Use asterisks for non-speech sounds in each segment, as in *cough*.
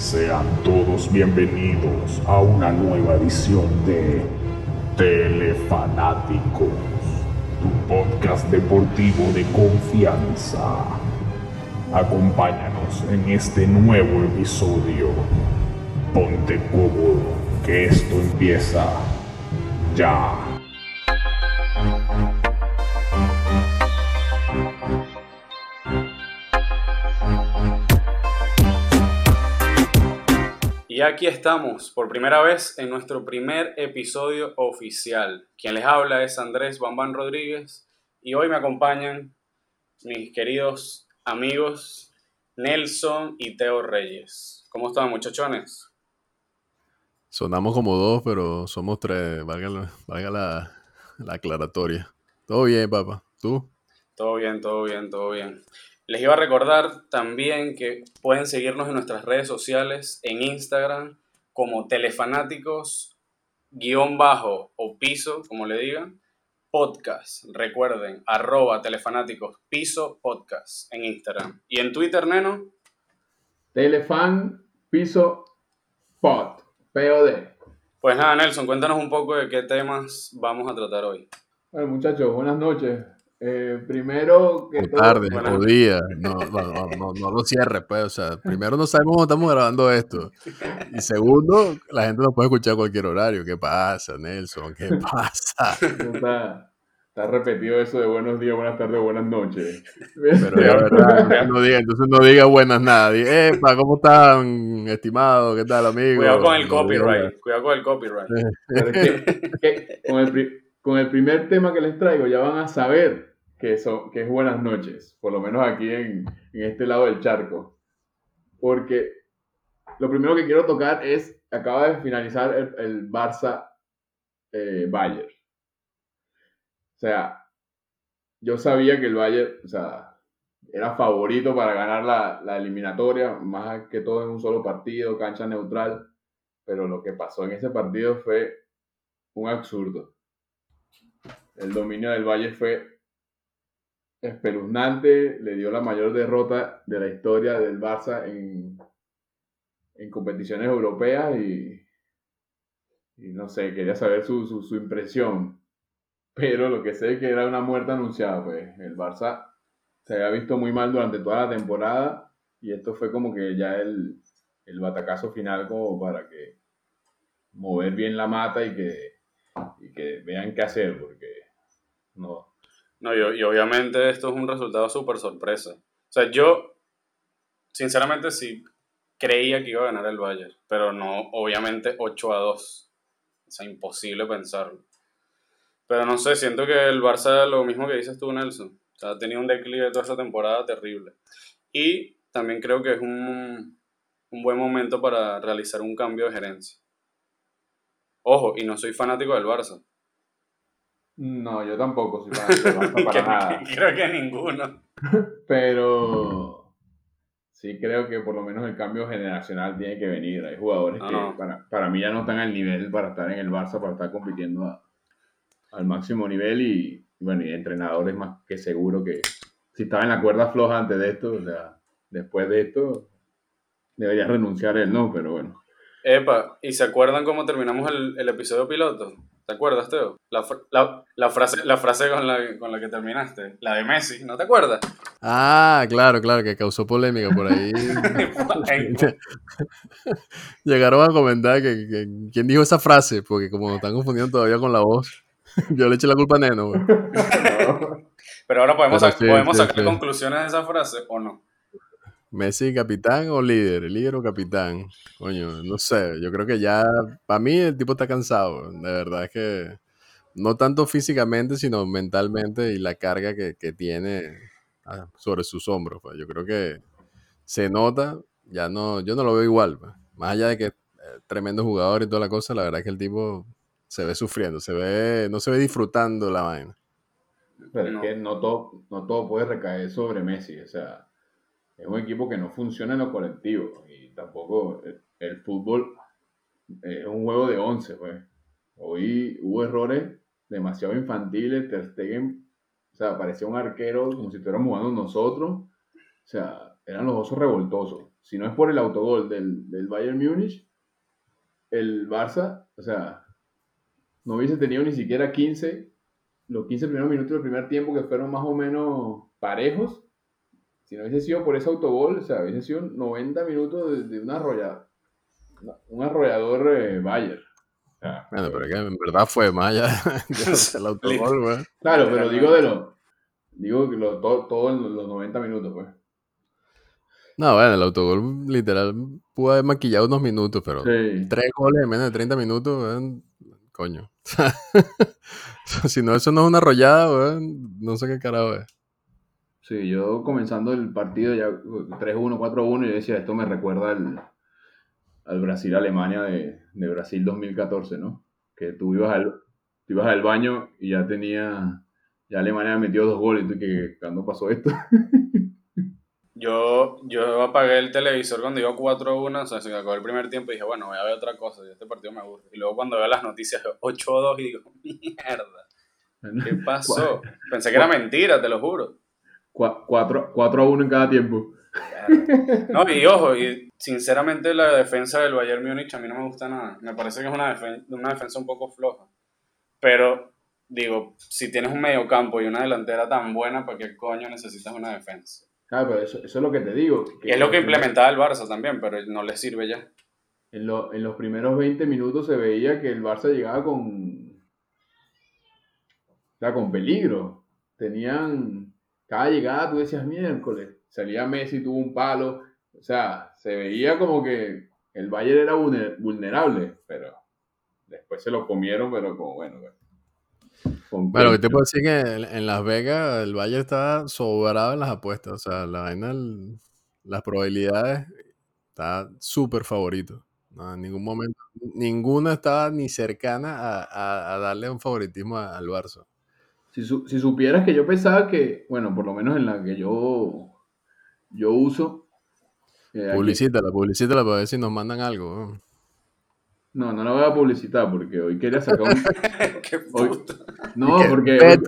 Sean todos bienvenidos a una nueva edición de Telefanáticos, tu podcast deportivo de confianza. Acompáñanos en este nuevo episodio. Ponte cómodo, que esto empieza ya. Y aquí estamos, por primera vez en nuestro primer episodio oficial. Quien les habla es Andrés Bambán Rodríguez y hoy me acompañan mis queridos amigos Nelson y Teo Reyes. ¿Cómo están muchachones? Sonamos como dos, pero somos tres, valga, la, valga la, la aclaratoria. Todo bien, papá. ¿Tú? Todo bien, todo bien, todo bien. Les iba a recordar también que pueden seguirnos en nuestras redes sociales, en Instagram, como telefanáticos, guion bajo o piso, como le digan, podcast. Recuerden, arroba telefanáticos, piso, podcast en Instagram. Y en Twitter, Neno. Telefan piso pod. POD. Pues nada, Nelson, cuéntanos un poco de qué temas vamos a tratar hoy. Bueno, muchachos, buenas noches. Eh, primero que O tarde, o día. No, no, no, no, no lo cierres, pues. O sea, primero no sabemos cómo estamos grabando esto. Y segundo, la gente nos puede escuchar a cualquier horario. ¿Qué pasa, Nelson? ¿Qué *laughs* pasa? está, está repetido eso de buenos días, buenas tardes, buenas noches. Pero verdad, no diga, entonces no diga buenas nada. Diga, Epa, ¿cómo están, estimado? ¿Qué tal, amigo? Cuidado con el copyright. Cuidado con el copyright. *laughs* Pero es que- que con, el, con el primer tema que les traigo ya van a saber que, son, que es buenas noches, por lo menos aquí en, en este lado del charco. Porque lo primero que quiero tocar es, acaba de finalizar el, el Barça eh, Bayern. O sea, yo sabía que el Bayern, o sea, era favorito para ganar la, la eliminatoria, más que todo en un solo partido, cancha neutral. Pero lo que pasó en ese partido fue un absurdo. El dominio del Valle fue espeluznante, le dio la mayor derrota de la historia del Barça en, en competiciones europeas y, no sé, quería saber su, su, su impresión. Pero lo que sé es que era una muerte anunciada, pues el Barça se había visto muy mal durante toda la temporada y esto fue como que ya el, el batacazo final como para que mover bien la mata y que, y que vean qué hacer, porque no, No, y, y obviamente esto es un resultado súper sorpresa. O sea, yo, sinceramente, sí creía que iba a ganar el Bayern, pero no, obviamente, 8 a 2. O sea, imposible pensarlo. Pero no sé, siento que el Barça, lo mismo que dices tú, Nelson. O sea, ha tenido un declive toda esta temporada terrible. Y también creo que es un, un buen momento para realizar un cambio de gerencia. Ojo, y no soy fanático del Barça. No, yo tampoco soy fanático *laughs* para Que- nada, *laughs* creo que ninguno. pero sí creo que por lo menos el cambio generacional tiene que venir, hay jugadores No, que. Para, para mí ya no están al nivel para estar en el Barça, para estar compitiendo a- al máximo nivel y, bueno, y entrenadores más que seguro que si estaba en la cuerda floja antes de esto, o sea, después de esto debería renunciar él, ¿no? Pero bueno. Epa, ¿y se acuerdan cómo terminamos el, el episodio piloto? ¿Te acuerdas, Teo? La, la, la frase, la frase con, la, con la que terminaste, la de Messi, ¿no te acuerdas? Ah, claro, claro, que causó polémica por ahí. *laughs* *laughs* Llegaron a comentar que, que- quién dijo esa frase, porque como nos están confundiendo todavía con la voz, *laughs* yo le eché la culpa a Neno. Pero ahora podemos, Pero sac- sí, podemos sí, sacar sí. conclusiones de esa frase o no. Messi, capitán o líder, líder o capitán. Coño, no sé, yo creo que ya, para mí el tipo está cansado, de verdad es que no tanto físicamente, sino mentalmente y la carga que, que tiene ah, sobre sus hombros. pues. Yo creo que se nota, ya no, yo no lo veo igual. pues. Más allá de que eh, tremendo jugador y toda la cosa, la verdad es que el tipo se ve sufriendo, se ve, no se ve disfrutando la vaina. Pero No. es que no todo, no todo puede recaer sobre Messi. O sea, es un equipo que no funciona en lo colectivo. Y tampoco el, el fútbol es un juego de 11, pues. Hoy hubo errores demasiado infantiles. Ter Stegen, o sea, parecía un arquero como si estuviéramos jugando nosotros. O sea, eran los osos revoltosos. Si no es por el autogol del, del Bayern Múnich, el Barça, o sea, no hubiese tenido ni siquiera 15, los 15 primeros minutos del primer tiempo que fueron más o menos parejos. Si no hubiese sido por ese autogol, o sea, hubiese sido 90 minutos de, de una arrollada, un arrollador eh, sea, Bueno, pero es que en verdad fue más allá *laughs* *laughs* del autogol, güey. Claro, pero digo de los. Digo que lo, todo, todo en los 90 minutos, pues. No, bueno, el autogol literal pudo haber maquillado unos minutos, pero Sí. tres goles en menos de 30 minutos, coño. *laughs* si no, eso no es una arrollada, weón, no sé qué carajo es. Sí, yo comenzando el partido ya 3-1, 4-1, yo decía, esto me recuerda al, al Brasil-Alemania de, de Brasil 2014, ¿no? Que tú ibas al, tú ibas al baño y ya tenía, ya Alemania metió dos goles, y tú que cuando pasó esto. *laughs* Yo, yo apagué el televisor cuando iba 4-1, o sea, se me acabó el primer tiempo y dije, bueno, voy a ver otra cosa, y este partido me aburre. Y luego cuando veo las noticias, 8-2 y digo, *laughs* mierda, ¿qué pasó? *laughs* Pensé que era mentira, te lo juro. 4-1 en cada tiempo. No, y ojo, y sinceramente la defensa del Bayern Múnich a mí no me gusta nada. Me parece que es una, defen- una defensa un poco floja. Pero, digo, si tienes un mediocampo y una delantera tan buena, ¿para qué coño necesitas una defensa? Claro, pero eso, eso es lo que te digo. Y es lo que implementaba el Barça también, pero no le sirve ya. En, lo- en los primeros 20 minutos se veía que el Barça llegaba con. O sea, con peligro. Tenían. Cada llegada tú decías miércoles. Salía Messi, tuvo un palo. O sea, se veía como que el Bayern era vulner- vulnerable, pero después se lo comieron, pero como bueno. con Bueno, que te puedo decir que en, en Las Vegas el Bayern está sobrado en las apuestas. O sea, la vaina, las probabilidades, está súper favorito. No, en ningún momento, ninguna estaba ni cercana a, a- a darle un favoritismo al Barça. Si, su- si supieras que yo pensaba que, bueno, por lo menos en la que yo, yo uso. eh, aquí- Publicítala, publicítala para ver si nos mandan algo. ¿no? No, no la voy a publicitar porque hoy quería sacar un. *laughs* qué *laughs* Hoy-. No, porque *laughs*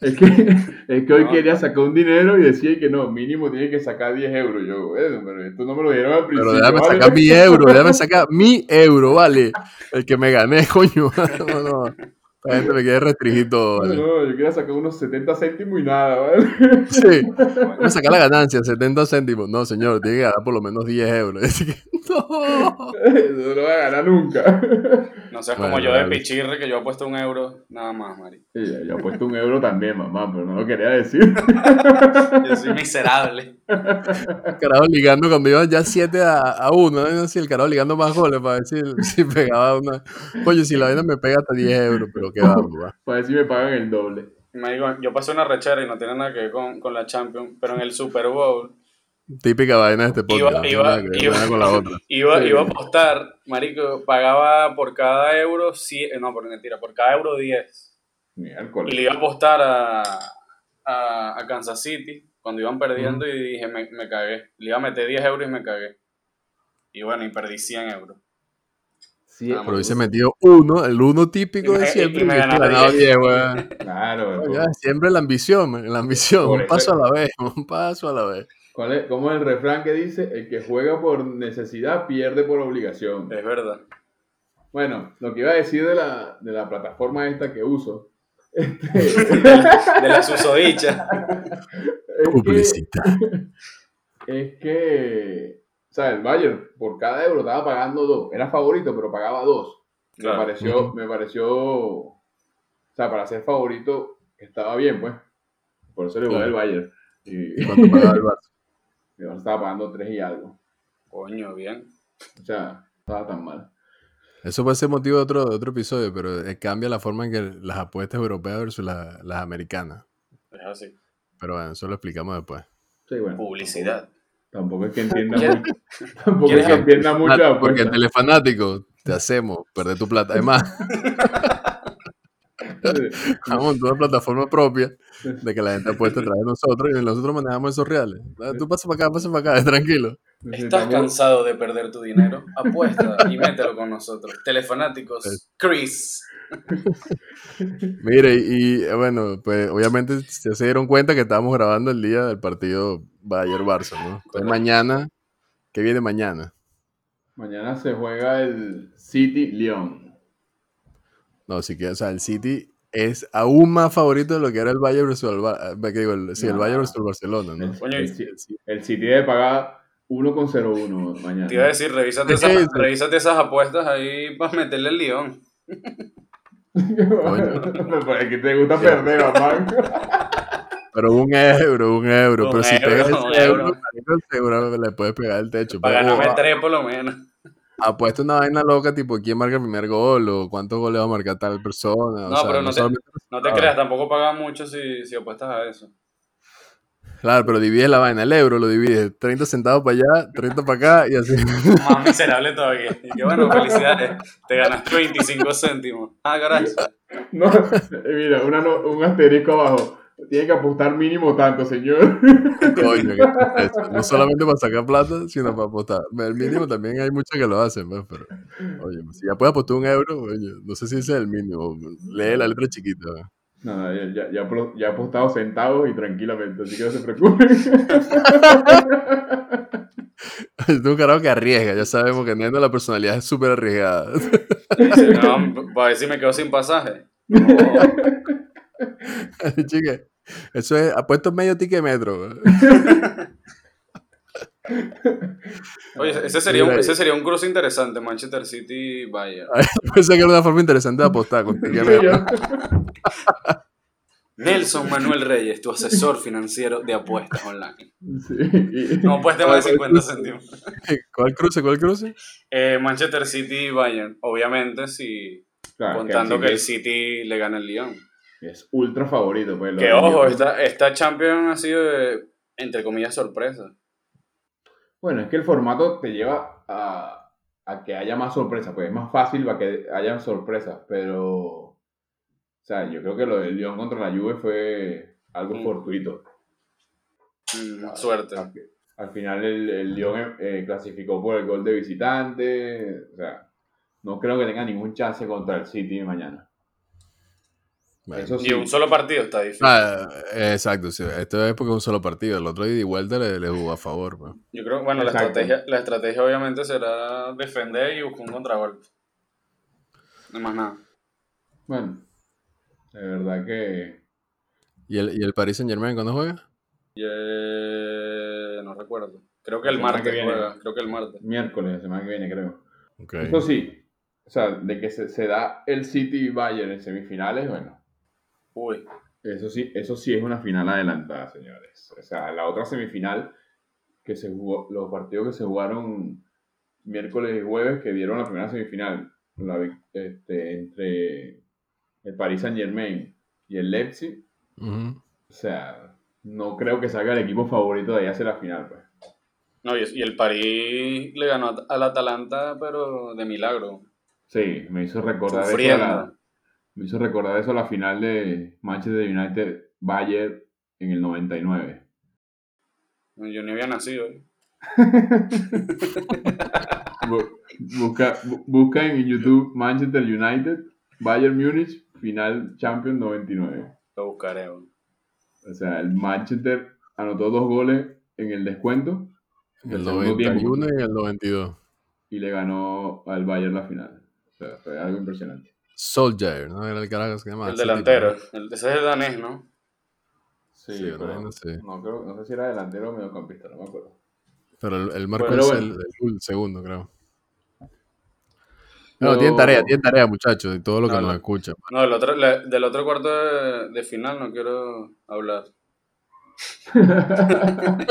es que, es que hoy No. quería sacar un dinero y decía que no, mínimo tiene que sacar 10 euros. Yo, bueno, pero esto no me lo dieron al principio. Pero déjame ¿vale? sacar mi euro, déjame sacar mi euro, vale. El que me gané, coño. No, no. La gente me quiere restringir todo, No, vale. no, yo quería sacar unos 70 céntimos y nada, ¿vale? Sí. Vamos a sacar la ganancia, 70 céntimos. No, señor, tiene que ganar por lo menos 10 euros. *laughs* Así que, no. No lo voy a ganar nunca. No seas Bueno, como yo de pichirre que yo he puesto un euro, nada más, Mari. Sí, yo he puesto un euro también, mamá, pero no lo quería decir. Yo soy miserable. Carajo ligando cuando iban ya 7 a, a 1. ¿no? Así, el carajo ligando más goles para ver si, si pegaba una. Coño, si la vaina me pega hasta 10 euros, pero va. Para ver si me pagan el doble. Me digo, yo pasé una rechera y no tiene nada que ver con, con la Champions, pero en el Super Bowl Típica vaina de este podcast. Iba- iba- iba- una con la otra. *laughs* iba, Sí. iba a apostar, marico, pagaba por cada euro, eh, no, por mentira, por cada euro 10. Y le iba a apostar a, a, a Kansas City cuando iban perdiendo y dije, me, me cagué. Le iba a meter 10 euros y me cagué. Y bueno, y perdí 100 euros. Sí, Ah, Pero hubiese metido uno, el uno típico Y me- de siempre. y me ganaba ganado 10. 10, weón. *laughs* claro. Ya, siempre la ambición, la ambición. Por Un eso- paso a la vez, *laughs* un paso a la vez. ¿Cuál es, ¿Cómo es el refrán que dice? El que juega por necesidad pierde por obligación. Es verdad. Bueno, lo que iba a decir de la, de la plataforma esta que uso. *laughs* este, De la susodicha. es, que, es que, o sea, el Bayern por cada euro estaba pagando dos. Era favorito, pero pagaba dos. Me Claro. pareció, me pareció, o sea, para ser favorito estaba bien, pues. Por eso le voy Claro. al Bayern. Y ¿Y cuánto pagaba el Barça? *laughs* el Barça estaba pagando tres y algo. Coño, bien. O sea, no estaba tan mal. Eso puede ser motivo de otro, de otro episodio, pero eh, cambia la forma en que las apuestas europeas versus la- las americanas. Es así. Pero bueno, eso lo explicamos después. Sí, bueno. Publicidad. Tampoco es que entienda *laughs* ¿Quieres- mucho. Tampoco es que entienda mucho Porque telefanático te hacemos perder tu plata. Además, *laughs* *laughs* Vamos a una plataforma propia de que la gente apuesta a través de nosotros y nosotros manejamos esos reales. Ah, Tú pasa para acá, pasa para acá, *laughs* tranquilo. ¿Estás cansado de perder tu dinero? Apuesta y mételo con nosotros. Telefanáticos, Chris. *laughs* Mire, y eh, bueno, pues obviamente ya se dieron cuenta que estábamos grabando el día del partido Bayern-Barça, ¿no? Entonces Correcto. mañana, ¿qué viene mañana? Mañana se juega el City León. No, sí que, o sea, el City es aún más favorito de lo que era el Bayern versus el, Ba- eh, que digo, el- sí, el. Bayern versus el Barcelona, ¿no? El, Coño, el el City debe pagar 1,01 mañana. Te iba a decir, revísate esas, sí. revísate esas apuestas ahí para meterle el león. Pero es que te gusta perder, mamá. Pero un euro, un euro. Un pero si euro, pegas un ese euro, euro. le puedes pegar el techo. Para Pero, ganarme tres por lo menos. A- apuesta una vaina loca, tipo quién marca el primer gol o cuántos goles va a marcar tal persona. o No, sea, pero no te- solamente- No te creas, tampoco pagas mucho si, si apuestas a eso. Claro, pero divides la vaina, el euro lo divides 30 centavos para allá, 30 para acá y así. *laughs* Más miserable todavía. Y que bueno, felicidades. Te ganaste 25 céntimos. Ah, gracias. *laughs* No, eh, mira, una no- un asterisco abajo. Tiene que apostar mínimo tanto, señor. Coño, no *laughs* solamente para sacar plata, sino para apostar. El mínimo también hay muchos que lo hacen, pues, pero oye, si ya puedes apostar un euro, oye, no sé si ese es el mínimo. Lee la letra chiquita. ¿no? No, no, ya, ya, ya, he apostado centavos y tranquilamente, así que no se preocupen. Es un carajo que arriesga, ya sabemos que Nendo la personalidad es súper arriesgada. No, para ver si me quedo sin pasaje. *laughs* No, Chica, eso es, apuesto medio ticket metro. *laughs* Oye, ese sería, un, ese sería un cruce interesante, Manchester City Bayern. *laughs* Pensé que era una forma interesante de apostar con ticket metro. Nelson Manuel Reyes, tu asesor financiero de apuestas online. Sí, No apuestes más de 50 céntimos. ¿Cuál cruce? ¿Cuál cruce? Eh, Manchester City Bayern, obviamente, si claro, contando que el City City le gana el Lyon. Es ultra favorito. Pues, Que ojo, esta, esta Champions ha sido, de, entre comillas, sorpresa. Bueno, es que el formato te lleva a, a que haya más sorpresas, pues es más fácil para que haya sorpresas, pero... O sea, yo creo que lo del Lyon contra la Juve fue algo Mm. fortuito. Mm, suerte. Al, al final el, el Lyon eh, clasificó por el gol de visitante. O sea, no creo que tenga ningún chance contra el City mañana. Bueno. Eso sí. Y un solo partido está difícil. Ah, exacto, sí. esto es porque es un solo partido. El otro ida y vuelta le, le jugó a favor. pues. Yo creo, bueno, la estrategia, la estrategia obviamente será defender y buscar un contragolpe. No más nada. Bueno, de verdad que... ¿Y el, ¿Y el Paris Saint Germain cuándo juega? Eh, no recuerdo. Creo que el martes que viene. juega. Creo que el martes. Miércoles, la semana que viene, creo. Eso sí, o sea, de que se, se da el City Bayern en semifinales, bueno, Uy. eso sí, eso sí es una final adelantada, señores. O sea, la otra semifinal que se jugó, los partidos que se jugaron miércoles y jueves que dieron la primera semifinal, la este, entre el Paris Saint Germain y el Leipzig, o sea, no creo que salga el equipo favorito de ahí hacia la final, pues. No, y, el París le ganó al Atalanta, pero de milagro. Sí, me hizo recordar eso la, me hizo recordar eso a la final de Manchester United Bayern en el 99. Yo ni había nacido. ¿eh? *laughs* Bu- Busca, bu- busca en YouTube Manchester United Bayern Múnich final Champions 99. Lo buscaré. ¿no? O sea, el Manchester anotó dos goles en el descuento En el segundo 91 tiempo y el 92. y le ganó al Bayern la final. O sea, fue algo impresionante. Soldier, ¿no? Era el carajo que se llamaba. el delantero. tipo, El, ese es el danés, ¿no? Sí, Sí, pero no sé. no, creo, no sé si era delantero o mediocampista, no me acuerdo. Pero el, el marco es bueno. el, el segundo, creo. Pero- No, tienen tarea, tienen tarea, muchachos, y todo lo que No, nos no. escuchan. No, del otro, le- del otro cuarto de, de final no quiero hablar. *laughs*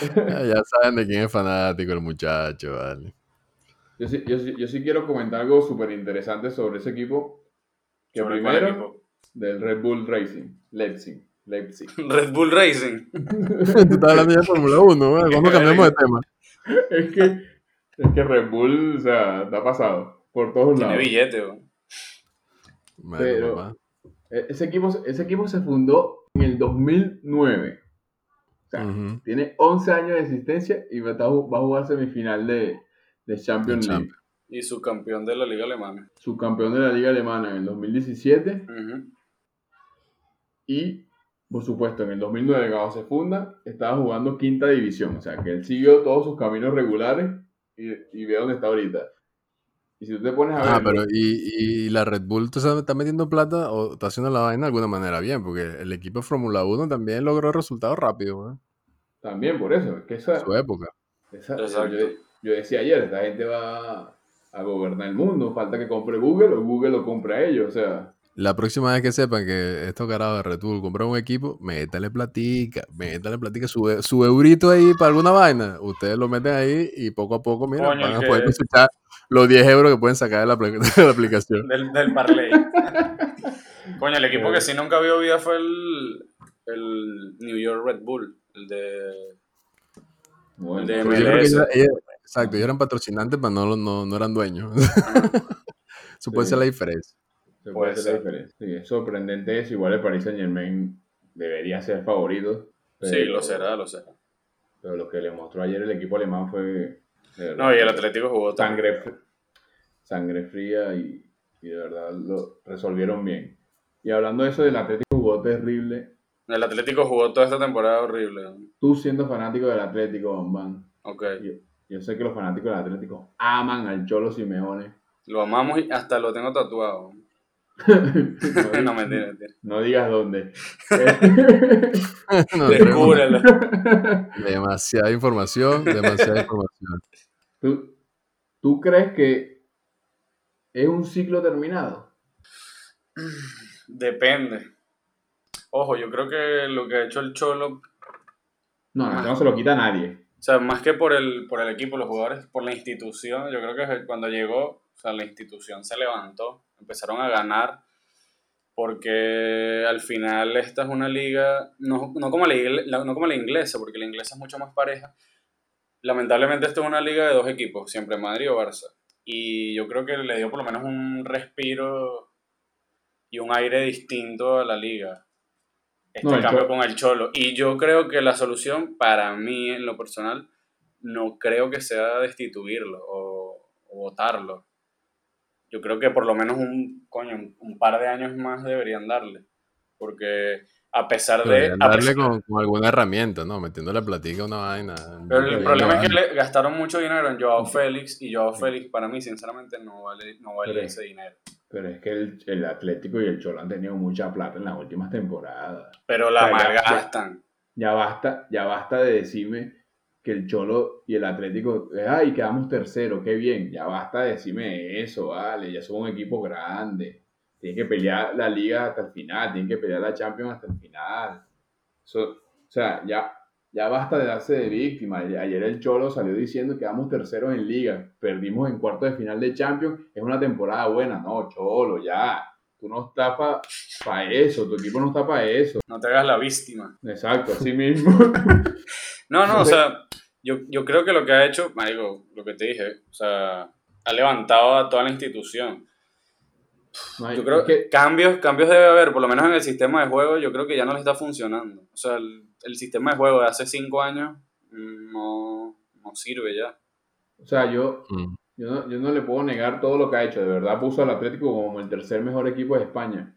Ya, ya saben de quién es fanático el muchacho, vale. Yo sí, yo, sí, yo sí quiero comentar algo súper interesante sobre ese equipo. Que Sobre cuál primero, equipo. del Red Bull Racing, Leipzig. Leipzig. *laughs* Red Bull Racing. *laughs* Tú estás hablando ya de Fórmula 1, ¿verdad? ¿Cuándo cambiamos de tema? es, que, es que Red Bull, o sea, está pasado por todos Tiene lados. billete, ¿no? Bueno, Pero- papá. E- Ese equipo, ese equipo se fundó en el 2009. O sea, tiene 11 años de existencia y va a jugar semifinal de, de Champions League. Y su campeón de la Liga Alemana. Subcampeón de la Liga Alemana en el 2017 Ujú. y, por supuesto, en el 2009, cuando se funda, estaba jugando quinta división. O sea, que él siguió todos sus caminos regulares y, y ve dónde está ahorita. Y si tú te pones a ver... Ah, pero y, y la Red Bull ¿tú sabes, está metiendo plata o está haciendo la vaina de alguna manera bien, porque el equipo de Fórmula 1 también logró resultados rápidos, weón, También por eso, es que esa, su época. esa- Exacto. yo, yo decía ayer, esta gente va a gobernar el mundo, falta que compre Google o Google lo compre a ellos, o sea, La próxima vez que sepan que estos carajos de Red Bull compran un equipo, métale platica, métale platica, su, su eurito ahí para alguna vaina. Ustedes lo meten ahí y poco a poco, mira, Coño, van a que- poder cosechar los 10 euros que pueden sacar de la, apl- *laughs* de la aplicación. Del, del parlay. *laughs* Coño, el equipo que sí nunca vio vida fue el, el New York Red Bull. El de. bueno, De Porque yo creo que exacto, ellos eran patrocinantes, pero no, no, no eran dueños. *laughs* Eso puede Sí. ser la diferencia. se puede hacer la ser. diferencia. Sí, es sorprendente eso, igual el Paris Saint Germain debería ser favorito. Sí, pero- lo será, lo será. Pero lo que le mostró ayer el equipo alemán fue... No, y el Atlético jugó sangre, sangre fría y, y de verdad lo resolvieron bien. Y hablando de eso del Atlético jugó terrible. El Atlético jugó toda esta temporada horrible. Tú siendo fanático del Atlético, Bambán, Ok. yo, yo sé que los fanáticos del Atlético aman al Cholo Simeone. Lo amamos y hasta lo tengo tatuado. no, *laughs* no, mentira, mentira. no digas dónde. *laughs* No, Descúbrelo. *laughs* demasiada información, demasiada información. ¿Tú, ¿Tú crees que es un ciclo terminado? Depende. Ojo, yo creo que lo que ha hecho el Cholo, No, no, no se lo quita a nadie. O sea, más que por el, por el equipo, los jugadores, por la institución, yo creo que cuando llegó, o sea, la institución se levantó, empezaron a ganar, porque al final esta es una liga, no, no, como la, no como la inglesa, porque la inglesa es mucho más pareja. Lamentablemente esto es una liga de dos equipos, siempre Madrid o Barça. Y yo creo que le dio por lo menos un respiro y un aire distinto a la liga. Este No, cambio con el Cholo. Y yo creo que la solución, para mí en lo personal, no creo que sea destituirlo o, o votarlo. Yo creo que por lo menos un, coño, un, par de años más deberían darle. Porque a pesar de... A darle pesar- con, con alguna herramienta, ¿no? Metiéndole platica a una vaina. pero el problema es que le gastaron mucho dinero en Joao Félix y Joao Félix para mí sinceramente no vale, no vale ese dinero. Pero es que el, el Atlético y el Cholo han tenido mucha plata en las últimas temporadas. Pero la O sea, ya- malgastan. Ya basta, ya basta de decirme que el Cholo y el Atlético, ay, quedamos tercero, qué bien. Ya basta de decirme eso, vale, ya somos un equipo grande. Tienen que pelear la liga hasta el final, tienen que pelear la Champions hasta el final. O sea, ya, ya basta de darse de víctima. Ayer el Cholo salió diciendo que quedamos terceros en liga, perdimos en cuartos de final de Champions, es una temporada buena. No, Cholo, ya. Tú no estás para eso, tu equipo no está para eso. No te hagas la víctima. Exacto, así *laughs* mismo. No, no, o sea, yo, yo creo que lo que ha hecho, marico, lo que te dije, o sea, ha levantado a toda la institución. No, Yo creo es que cambios, cambios debe haber, por lo menos en el sistema de juego, yo creo que ya no le está funcionando. O sea, el, el sistema de juego de hace cinco años mm, no, no sirve ya. O sea, yo, Mm. yo, no, yo no le puedo negar todo lo que ha hecho. De verdad puso al Atlético como el tercer mejor equipo de España.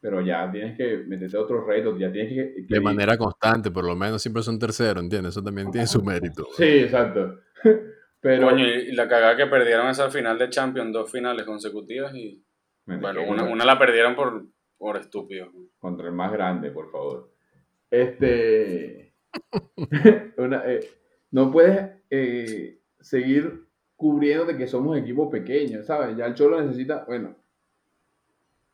Pero ya tienes que meterte a otros retos. Ya tienes que. que- De manera constante, por lo menos siempre son terceros, ¿entiendes? Eso también tiene su mérito. Sí, exacto. *laughs* Pero. Coño, y, la cagada que perdieron esa final de Champions, dos finales consecutivas y, bueno, una, una la perdieron por, por estúpido. Contra el más grande, por favor. Este. *laughs* una, eh, no puedes eh, seguir cubriendo de que somos equipos pequeños, ¿sabes? Ya el Cholo necesita, bueno,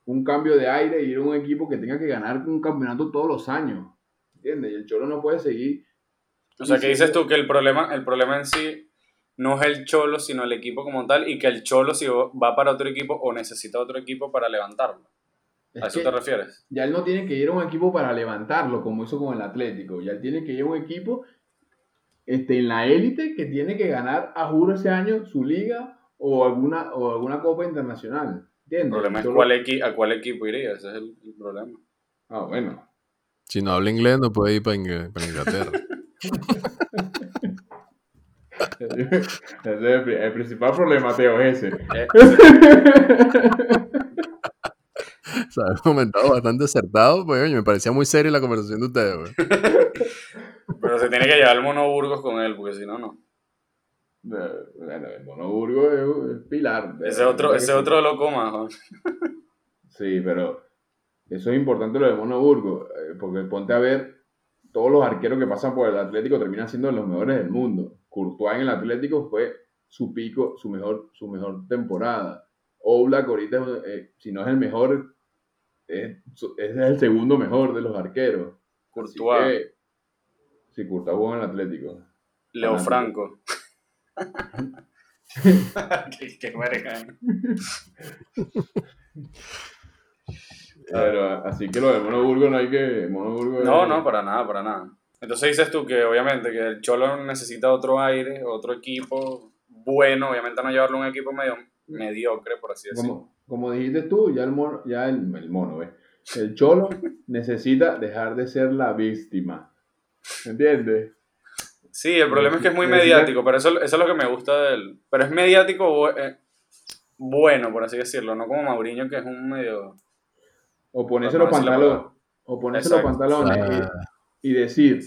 un cambio de aire y ir a un equipo que tenga que ganar un campeonato todos los años. ¿Entiendes? Y el Cholo no puede seguir. O sea, sí, dices tú que el problema, el problema en sí no es el cholo, sino el equipo como tal, y que el cholo si va para otro equipo o necesita otro equipo para levantarlo. Es ¿A eso te refieres? ya él no tiene que ir a un equipo para levantarlo, como hizo con el Atlético. Ya él tiene que ir a un equipo este, en la élite que tiene que ganar, a juro, ese año su liga o alguna, o alguna copa internacional. El ¿Entiendes? problema es cuál equi- a cuál equipo iría, ese es el, el problema. Ah, bueno. Si no habla inglés, no puede ir para, Inglaterra. ese es *laughs* *laughs* el, pri- el principal problema, Teo, es ese. O sea, un comentado bastante acertado, pues me parecía muy seria la conversación de ustedes, güey. *laughs* pero se tiene que llevar el Mono Burgos con él, porque si no, no. Eh, Bueno, el Monoburgo es pilar. Ese otro, de- ese otro lo coma, Juan. Sí, pero eso es importante lo de Monoburgo, eh, porque ponte a ver, todos los arqueros que pasan por el Atlético terminan siendo los mejores del mundo. Courtois en el Atlético fue su pico, su mejor, su mejor temporada. Oblak ahorita, eh, si no es el mejor, es, el segundo mejor de los arqueros. Courtois, que, Sí, Courtois jugó en el Atlético. Leo. Franco. *laughs* qué, qué verga. *laughs* Pero, así que lo de Monoburgo no hay que... Monoburgo No, es- no, para nada, para nada. Entonces dices tú que obviamente que el Cholo necesita otro aire, otro equipo bueno, obviamente no llevarlo a un equipo medio mediocre, por así decirlo. como, como dijiste tú, ya el mono, ya el, el mono, ¿ves? El cholo *laughs* necesita dejar de ser la víctima. ¿Entiendes? Sí, el problema es que es muy mediático, pero eso, eso es lo que me gusta de él. Pero es mediático eh, bueno, por así decirlo, no como Mauriño, que es un medio... O ponerse los decir pantalones. O ponerse los pantalones Ah, y, y decir,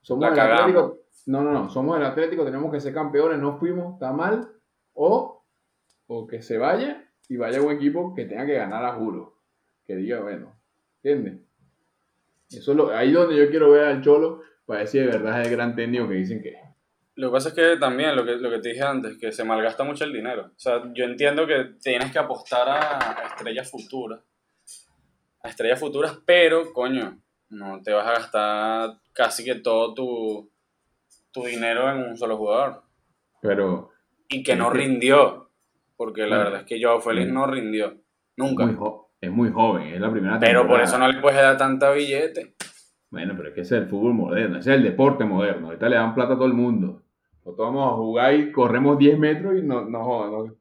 somos el. Atlético. No, no, no, somos el Atlético, tenemos que ser campeones, no fuimos, está mal. O, o que se vaya y vaya un equipo que tenga que ganar a juro. Que diga, bueno, ¿entiendes? Eso es lo, ahí donde yo quiero ver al Cholo para si de verdad es el gran técnico que dicen que es. Lo que pasa es que también, lo que, lo que te dije antes, que se malgasta mucho el dinero. O sea, yo entiendo que tienes que apostar a estrellas futuras. A estrellas futuras, pero, coño, no te vas a gastar casi que todo tu, tu dinero en un solo jugador. Pero Y que no que- rindió. Porque la verdad es que Joao Félix Sí. no rindió. Nunca. muy, es muy joven, es la primera Pero por temporada. eso no le puedes dar tanta billete. Bueno, pero es que ese es el fútbol moderno, ese es el deporte moderno. Ahorita le dan plata a todo el mundo. Nosotros vamos a jugar y corremos 10 metros y no, no jodan. no.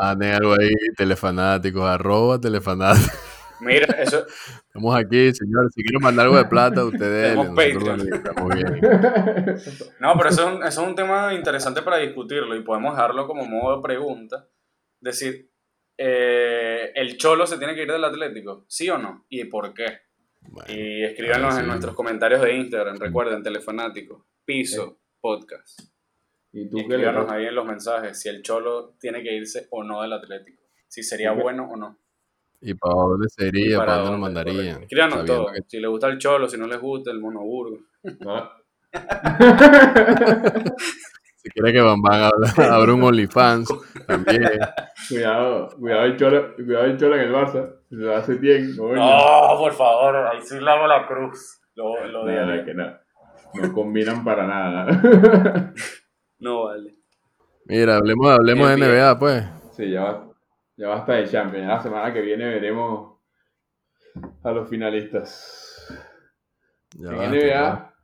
Manden algo ahí, telefanáticos, arroba telefanáticos. Mira, *laughs* eso, Estamos aquí, señor. Si quieren mandar algo de plata, *laughs* ustedes Tenemos Patreon. Estamos bien. No, pero eso es, un, eso es un tema interesante para discutirlo y podemos dejarlo como modo de pregunta. Decir, eh, ¿el Cholo se tiene que ir del Atlético? ¿Sí o no? ¿Y por qué? Bueno, Y escríbanos sí. en nuestros comentarios de Instagram. Recuerden, Telefanático, Piso, Podcast. y tú Y qué escríbanos ahí en los mensajes si el Cholo tiene que irse o no del Atlético. Si sería bueno o no. ¿Y para dónde sería? ¿Para, dónde lo mandarían? Escríbanos todo. que- Si les gusta el Cholo, si no les gusta el Monoburgo. No. *laughs* Si quiere que Van Van *laughs* abra, un OnlyFans, también. *laughs* cuidado, cuidado el Chola, cuidado el Chola en el Barça. Se lo hace bien. No, por favor, ahí sí le hago la cruz. Lo, lo No, no, es que no. No combinan para nada. No vale. Mira, hablemos, hablemos de Bien, NBA, pues. sí, ya, va, ya basta de Champions. La semana que viene veremos a los finalistas. Ya en basta, NBA ya.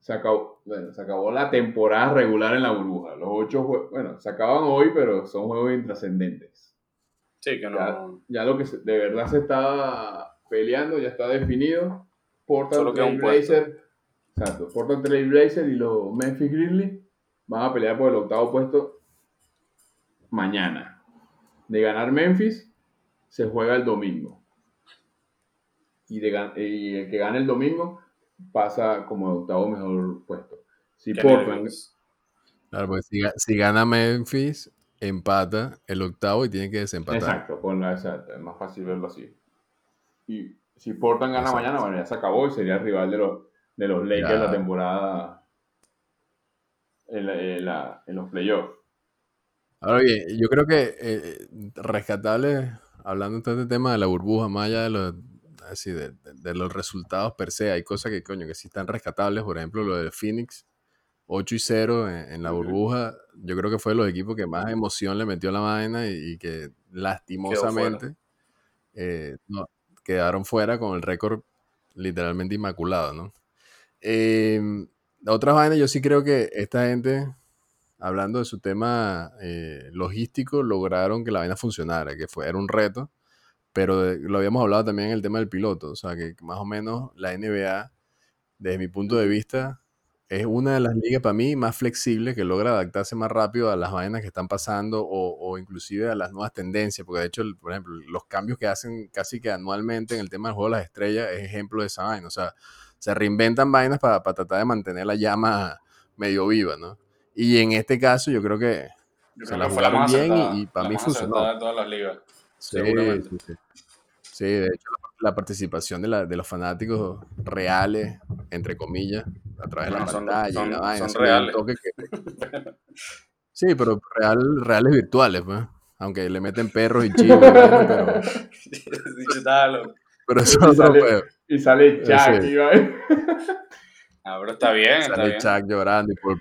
se acabó, bueno, se acabó la temporada regular en la burbuja. Los ocho juegos, bueno, se acaban hoy, pero son juegos intrascendentes. Sí, que Ya, no. ya lo que se- de verdad se está peleando ya está definido. Portland Trailblazer, exacto, Portland Trailblazer y los Memphis Grizzlies van a pelear por el octavo puesto mañana. De ganar Memphis se juega el domingo. Y, de, y el que gane el domingo pasa como octavo mejor puesto. Si Portland. Claro, pues si, ga- si gana Memphis, empata el octavo y tiene que desempatar. Exacto, ponla exacto, es más fácil verlo así. Y si Portland gana Exacto. mañana, bueno, ya se acabó y sería el rival de los, de los Lakers Ya. la temporada en, la- en la- en los playoffs. Ahora bien, yo creo que eh, rescatable, hablando de todo este tema de la burbuja, más allá de los, así, de, de- de los resultados per se, hay cosas que, coño, que sí están rescatables. Por ejemplo, lo de Phoenix, 8 y 0 en, en la burbuja. Yo creo que fue de los equipos que más emoción le metió a la vaina y, y que lastimosamente eh, no, quedaron fuera con el récord literalmente inmaculado, ¿no? Eh, la otra vaina, yo sí creo que esta gente hablando de su tema eh, logístico, lograron que la vaina funcionara, que fue, era un reto, pero de- lo habíamos hablado también en el tema del piloto, o sea, que más o menos la NBA, desde mi punto de vista, es una de las ligas para mí más flexibles que logra adaptarse más rápido a las vainas que están pasando o, o inclusive a las nuevas tendencias, porque de hecho, el- por ejemplo, los cambios que hacen casi que anualmente en el tema del juego de las estrellas es ejemplo de esa vaina, o sea, se reinventan vainas para, para tratar de mantener la llama medio viva, ¿no? Y en este caso yo creo que Yo se creo la que fue la jugaron más bien y- acertada, y para la mí funcionó. de todas las ligas. Sí, sí, sí. Sí, de hecho, la, la participación de, la- de los fanáticos reales, entre comillas, a través de la son- pantalla y son- la vaina, son reales. toque que- *laughs* Sí, pero real, reales virtuales, pues. Aunque le meten perros y chivos, pero, *laughs* pero eso es otro pedo. Y sale Chuck Sí. y va- *laughs* Ah, pero está bien, está Sale bien. Chuck llorando y por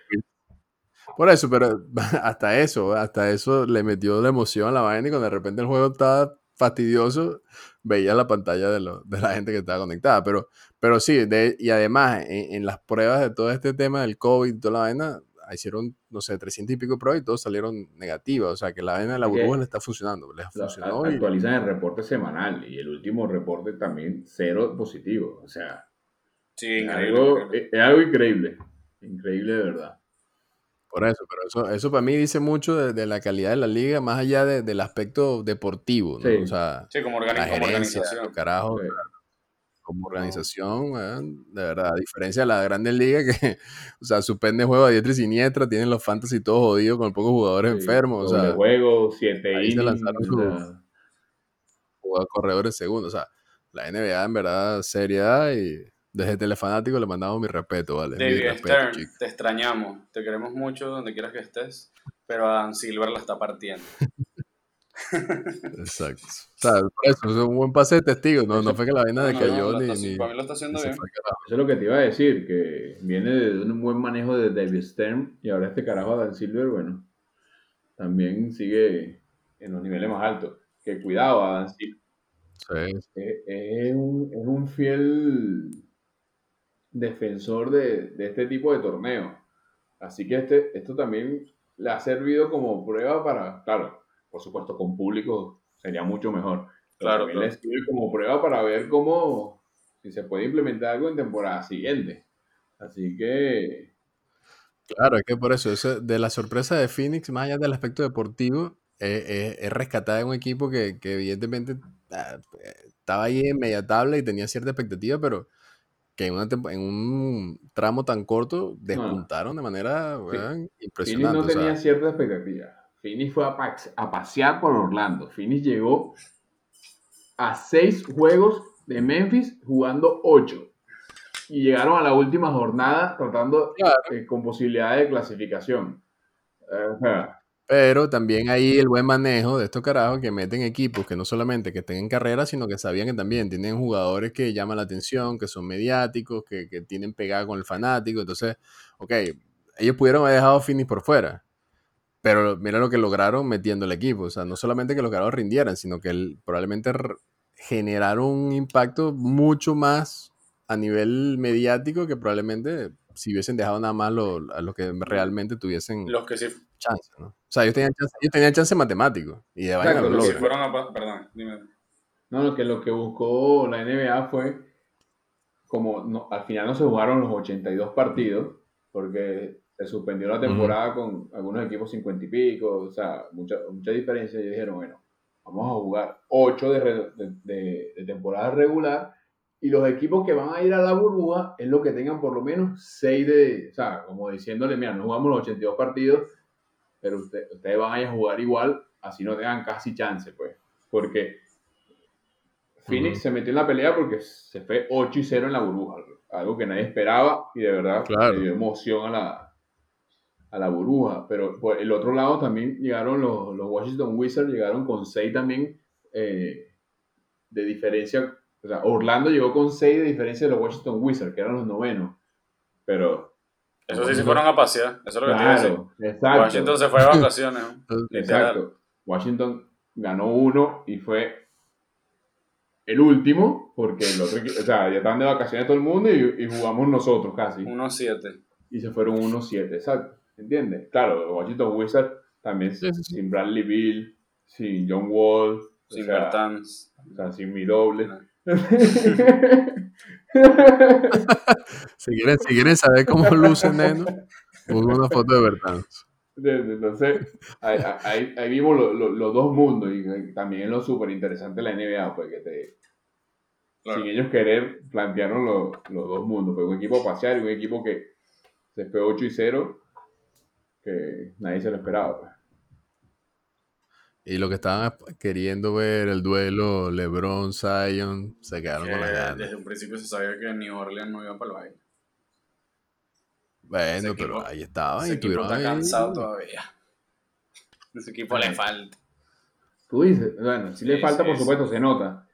Por eso, pero *laughs* hasta eso, hasta eso le metió la emoción a la vaina y cuando de repente el juego estaba fastidioso, veía la pantalla de, lo- de la gente que estaba conectada. Pero, pero sí, de- y además en, en las pruebas de todo este tema del COVID y toda la vaina, hicieron, no sé, 300 y pico pruebas y todos salieron negativas. O sea, que la vaina de la burbuja le está funcionando. Les La- funcionó y actualizan el reporte semanal y el último reporte también cero positivo. O sea, Sí, es algo, es algo increíble. Increíble de verdad. Por eso, pero eso, eso para mí dice mucho de, de la calidad de la liga, más allá de- del aspecto deportivo, ¿no? Sí. O sea, Sí, como, la organi- como gerencia, organización. Sí. como organización, weón, de verdad, a diferencia de la Grandes Ligas que, *laughs* o sea, suspende juegos a diestra y siniestra, tienen los fantasy todos jodidos con pocos jugadores enfermos, o sea, juego, siete ahí se lanzaron jugadores corredores segundos, o sea, la NBA en verdad seriedad y desde Telefanático le mandamos mi respeto, ¿vale? Mi David respeto, Stern, chico. te extrañamos, te queremos mucho donde quieras que estés, pero Adam Silver la está partiendo. *laughs* Exacto. O sea, eso, es un buen pase de testigo, no, no fue que la vaina no, decayó no, ni, lo está- ni- para mí lo está ni haciendo se bien. fue al carajo. Eso es lo que te iba a decir, que viene de un buen manejo de David Stern y ahora este carajo Dan Silver, bueno, también sigue en los niveles más altos. Que cuidado, Adam Silver Sí, es, es un, es un fiel defensor de, de este tipo de torneos. Así que este, esto también le ha servido como prueba para, claro, por supuesto con público sería mucho mejor. Pero Claro, también claro. le sirve como prueba para ver cómo, si se puede implementar algo en temporada siguiente. Así que, Claro, es que por eso, eso de la sorpresa de Phoenix, más allá del aspecto deportivo, es, es- es rescatar a un equipo que, que evidentemente ah, estaba ahí en media tabla y tenía cierta expectativa, pero que en, una tempo- en un tramo tan corto despuntaron de manera impresionante. no o sea, tenía cierta expectativa. Phoenix fue a, pa- a pasear por Orlando. Phoenix llegó a seis juegos de Memphis jugando ocho. Y llegaron a la última jornada tratando Claro. eh, con posibilidades de clasificación. O sea, Pero también ahí el buen manejo de estos carajos que meten equipos que no solamente que estén en carrera, sino que sabían que también tienen jugadores que llaman la atención, que son mediáticos, que, que tienen pegada con el fanático. Entonces, ok, ellos pudieron haber dejado Phoenix por fuera. Pero mira lo que lograron metiendo el equipo. O sea, no solamente que los carajos rindieran, sino que el- probablemente generaron un impacto mucho más a nivel mediático que probablemente si hubiesen dejado nada más lo- a los que realmente tuviesen Los que sí, chance, ¿no? O sea, ellos tenían chance, ellos tenían chance matemático. Y de vaina Exacto, lo que fueron a... Perdón, dime. no, lo que, lo que buscó la NBA fue, como no- al final no se jugaron los 82 partidos, porque se suspendió la temporada con algunos equipos 50 y pico, o sea, mucha, mucha diferencia. Y dijeron, bueno, vamos a jugar 8 de, re- de- de- de temporada regular y los equipos que van a ir a la burbuja es lo que tengan por lo menos 6 de, o sea, como diciéndole, mira, no jugamos los 82 partidos, pero usted- ustedes van a ir a jugar igual, así no tengan casi chance, pues, porque Phoenix se metió en la pelea porque se fue 8 y 0 en la burbuja, algo que nadie esperaba y de verdad Claro. le dio emoción a la, a la burbuja. Pero por el otro lado también llegaron los, los Washington Wizards, llegaron con 6 también eh, de diferencia. O sea, Orlando llegó con 6 de diferencia de los Washington Wizards, que eran los novenos. Pero, Eso sí se fueron a pasear, eso es lo que te iba a decir. claro, exacto. Washington se fue de vacaciones. ¿no? Exacto. Washington ganó uno y fue el último, porque el otro, o sea, ya estaban de vacaciones todo el mundo y, y jugamos nosotros casi. 1-7. Y se fueron 1-7, exacto. ¿Entiendes? Claro, Washington Wizards también sin Bradley Bill, sin John Wall, sin Bertans. O sea, sin mi doble. *laughs* *laughs* si, quieren, si quieren saber cómo luce Neno, pongo una foto de Bertans. Entonces, ahí, ahí, vimos los dos mundos y también lo súper interesante de la NBA, pues que te, sin ellos querer, plantearon los, los dos mundos, pues un equipo pasear y un equipo que se fue 8 y 0, que nadie se lo esperaba. Pues. Y lo que estaban queriendo ver, el duelo LeBron-Zion, se quedaron con la gana. Desde un principio se sabía que New Orleans no iba para el baile. Bueno, pero ahí estaban y tuvieron está cansado todavía. *laughs* Ese equipo le falta. Tú dices, bueno, si le falta, por supuesto, se nota.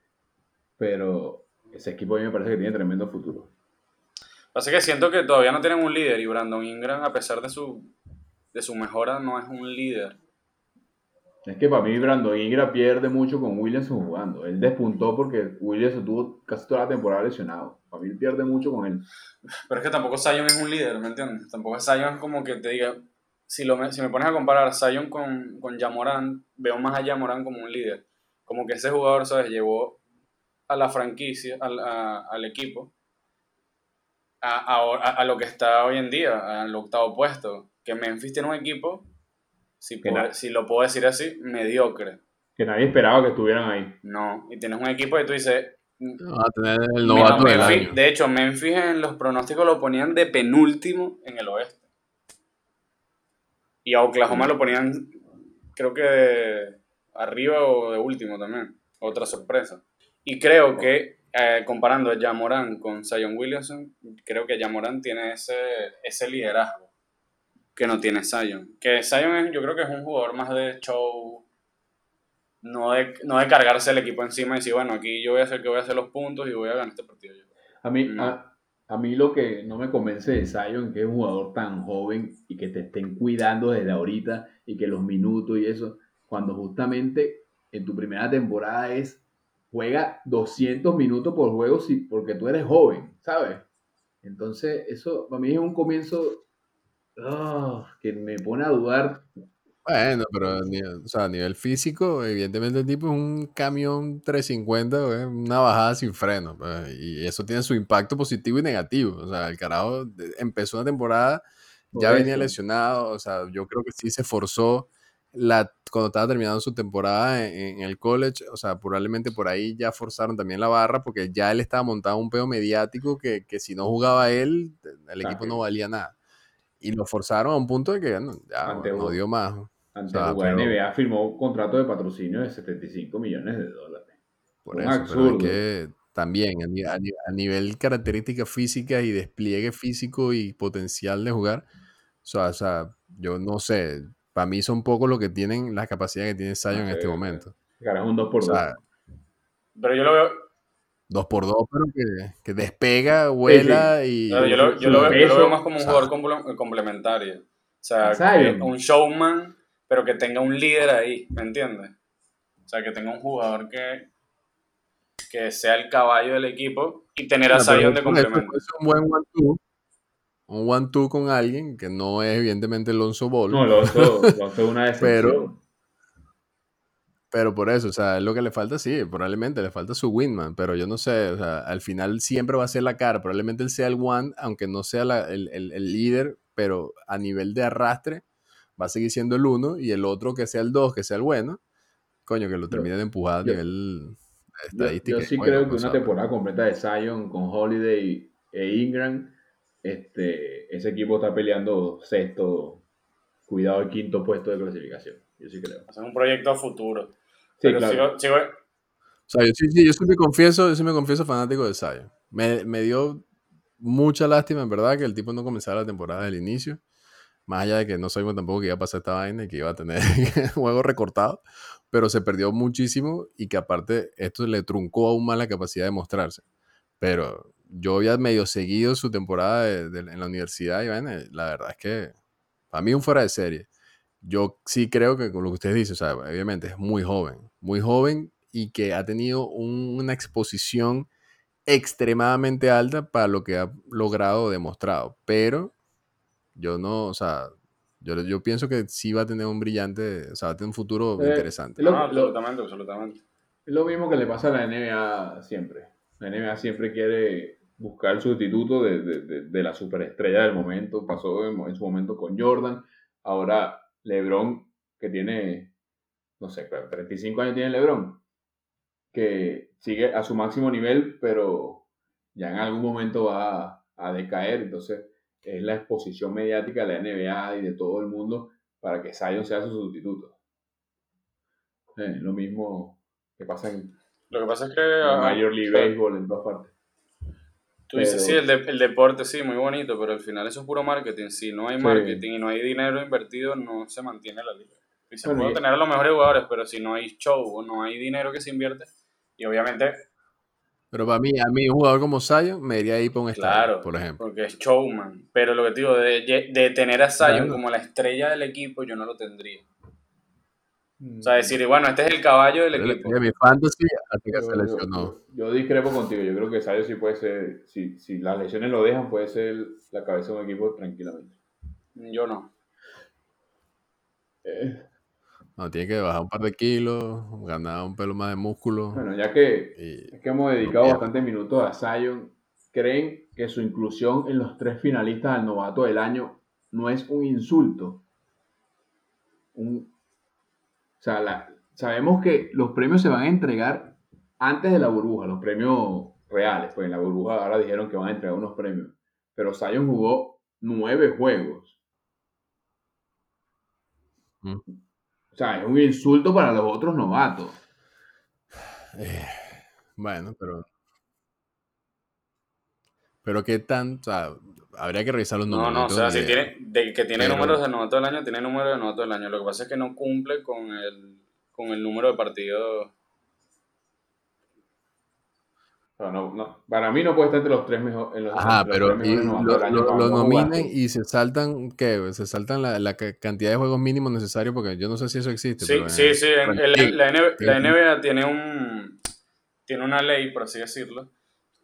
Pero ese equipo a mí me parece que tiene tremendo futuro. Pasa que siento que todavía no tienen un líder y Brandon Ingram, a pesar de su, de su mejora, no es un líder. Es que para mí Brandon Ingram pierde mucho con Williamson jugando. Él despuntó porque Williamson tuvo casi toda la temporada lesionado. Para mí pierde mucho con él. Pero es que tampoco Zion es un líder, ¿me entiendes? Tampoco Zion es como que te diga... Si, lo, si me pones a comparar a Zion con, con Jamoran, veo más a Jamoran como un líder. Como que ese jugador, ¿sabes? Llevó a la franquicia, al, al equipo, a, a, a, lo que está hoy en día, al octavo puesto. Que Memphis tiene un equipo si, si lo puedo decir así, mediocre. Que nadie esperaba que estuvieran ahí. No, y tienes un equipo y tú dices... Va a tener el novato del año. De hecho, Memphis en los pronósticos lo ponían de penúltimo en el oeste. Y a Oklahoma lo ponían, creo que arriba o de último también. Otra sorpresa. Y creo que, eh, comparando a Jamoran con Zion Williamson, creo que Jamoran tiene ese, ese liderazgo que no tiene Zion. Que Zion yo creo que es un jugador más de show, no de, no de cargarse el equipo encima y decir, bueno, aquí yo voy a hacer que voy a hacer los puntos y voy a ganar este partido yo. A mí, a, mí lo que no me convence de Zion, que es un jugador tan joven y que te estén cuidando desde ahorita y que los minutos y eso, cuando justamente en tu primera temporada es juega 200 minutos por juego si, porque tú eres joven, ¿sabes? Entonces, eso para mí es un comienzo Oh, que me pone a dudar. Bueno, pero a nivel físico, evidentemente el tipo es un camión 350, una bajada sin freno. Pues, y eso tiene su impacto positivo y negativo. O sea, el carajo empezó una temporada, ya venía lesionado. O sea, yo creo que sí se forzó la, cuando estaba terminando su temporada en, el college. O sea, probablemente por ahí ya forzaron también la barra porque ya él estaba montado un pedo mediático que, que si no jugaba él, el equipo no valía nada. Y lo forzaron a un punto de que ya no dio más. Ante o NBA firmó un contrato de patrocinio de 75 millones de dólares. Por eso, pero es que también a, nivel características físicas y despliegue físico y potencial de jugar, o sea, yo no sé, para mí son pocos los que tienen la capacidad que tiene Zion en este momento. Claro, un 2 por 2. pero yo lo veo, Dos por dos, pero que, despega, vuela y. yo, lo, veo, más como un jugador complementario. O sea, un showman, pero que tenga un líder ahí, ¿me entiendes? O sea, que tenga un jugador que, que sea el caballo del equipo y tener a Zion de complemento. Es un buen one-two. Un one-two con alguien que no es evidentemente Alonso Ball. No, Alonso, es una *laughs* decepción. Pero, pero por eso, o sea, es lo que le falta, sí, probablemente le falta su Winman, pero yo no sé, o sea, al final siempre va a ser la cara, probablemente él sea el one, aunque no sea el, el, líder, pero a nivel de arrastre va a seguir siendo el uno y el otro que sea el dos, que sea el bueno, coño, que lo termine de empujar a nivel estadístico. Yo, sí creo que una temporada completa de Zion con Holiday e Ingram, este, ese equipo está peleando sexto, cuidado el quinto puesto de clasificación. Yo sí creo. Es un proyecto a futuro. Sí, claro. Sigo, O sea, yo, sí, sí, yo sí me confieso, yo sí me confieso fanático de Zion. Me, me, dio mucha lástima, en verdad, que el tipo no comenzara la temporada del inicio. Más allá de que no sabemos tampoco que iba a pasar esta vaina y que iba a tener *laughs* juego recortado. Pero se perdió muchísimo y que aparte esto le truncó aún más la capacidad de mostrarse. Pero yo había medio seguido su temporada en la universidad y bueno, la verdad es que para mí un fuera de serie yo sí creo que con lo que usted dice, o sea, obviamente es muy joven, muy joven y que ha tenido una exposición extremadamente alta para lo que ha logrado demostrado. Pero yo no, o sea, Yo, yo pienso que sí va a tener un brillante, o sea, va a tener un futuro Eh, interesante. Lo- No, absolutamente, absolutamente. Es lo mismo que le pasa a la NBA siempre. La NBA siempre quiere buscar el sustituto de, de- de- de la superestrella del momento. Pasó en, en su momento con Jordan. Ahora LeBron, que tiene, no sé, claro, 35 años tiene LeBron, que sigue a su máximo nivel, pero ya en algún momento va a, a decaer. Entonces es la exposición mediática de la NBA y de todo el mundo para que Zion sea su sustituto. Eh, lo mismo que pasa en Lo que pasa es que. en Major League Baseball en todas partes. Tú dices, sí, el, de- el deporte sí, muy bonito, pero al final eso es puro marketing. Si no hay Sí. marketing y no hay dinero invertido, no se mantiene la liga. Y se Bueno, puede tener a los mejores jugadores, pero si no hay show o no hay dinero que se invierte, y obviamente, Pero para mí, a mí, un jugador como Zion me iría ahí para un estadio, claro, por ejemplo. porque es showman. Pero lo que te digo, de, de tener a Zion Claro. como la estrella del equipo, yo no lo tendría. O Mm. sea, decir, bueno, este es el caballo del equipo. de mi fantasy hasta que Yo- se yo- lesionó. Yo, yo discrepo contigo. Yo creo que Sayo sí puede ser, si, si las lesiones lo dejan, puede ser la cabeza de un equipo tranquilamente. Yo no. Eh, No, tiene que bajar un par de kilos, ganar un pelo más de músculo. bueno, ya que, y- es que hemos dedicado bastantes minutos a Zion, ¿creen que su inclusión en los tres finalistas al novato del año no es un insulto? Un- o sea, la- sabemos que los premios se van a entregar antes de la burbuja, los premios reales, pues en la burbuja ahora dijeron que van a entregar unos premios, pero Zion jugó nueve juegos. Mm. O sea, es un insulto para los otros novatos. eh, bueno, pero. Pero qué tan. O sea, habría que revisar los No, números. no, o tengo sea, ni si tiene, de que tiene Pero- números de novato del año, tiene números de novato del año. Lo que pasa es que no cumple con el, con el número de partidos. O no- no, para mí no puede estar entre los tres mejores. En los, Ajá, los pero tres y lo, no jugaste. y se saltan, ¿qué? Se saltan la, la ca- cantidad de juegos mínimos necesarios porque yo no sé si eso existe. Sí, pero sí, sí. la, NBA, la. NBA tiene un tiene una ley, por así decirlo,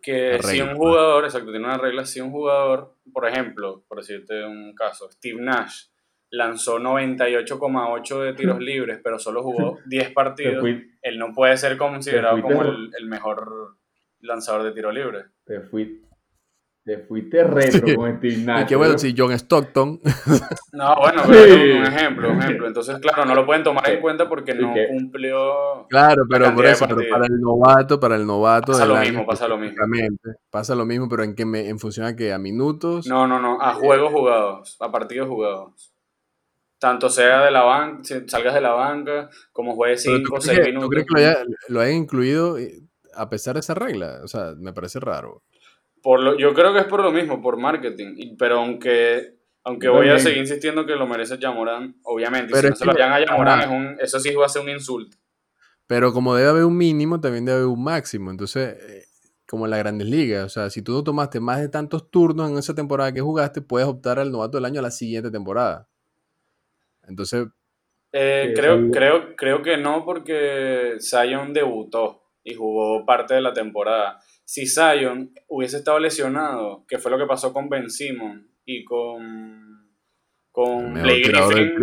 que si un jugador, exacto, tiene una regla, si un jugador, por ejemplo, por decirte un caso, Steve Nash lanzó 98,8 de tiros *laughs* libres, pero solo jugó 10 Te, partidos, él no puede ser considerado como el, el mejor lanzador de tiro libre. te fui- te fuiste retro Sí. con Steve Nash. Y que bueno, ¿no? si John Stockton. *laughs* No, bueno, pero Sí. un ejemplo, un ejemplo. Entonces, claro, no lo pueden tomar en cuenta porque ¿Y no qué? cumplió. Claro, pero por eso, pero para el novato, para el novato Pasa lo año mismo, pasa lo mismo. Pasa lo mismo, pero en que me, en función a que a minutos. No, no, no, a juegos jugados, a partidos jugados. Tanto sea de la banca, si salgas de la banca, como juegues Pero 5 o ¿tú, 6 crees que, minutos. tú crees que lo, haya- lo hayan incluido eh, a pesar de esa regla? O sea, me parece raro. Por lo, yo creo que es por lo mismo, por marketing. Pero aunque, aunque voy a seguir insistiendo que lo merece Yamorán, obviamente. Pero si no se lo hayan a Yamorán, es un, eso sí va a ser un insulto. Pero como debe haber un mínimo, también debe haber un máximo. Entonces, eh, como en las grandes ligas, o sea, si tú no tomaste más de tantos turnos en esa temporada que jugaste, puedes optar al novato del año a la siguiente temporada. Entonces, Eh, creo, creo, creo que no, porque Zion debutó y jugó parte de la temporada. Si Zion hubiese estado lesionado, que fue lo que pasó con Ben Simon y con, con Blake Griffin,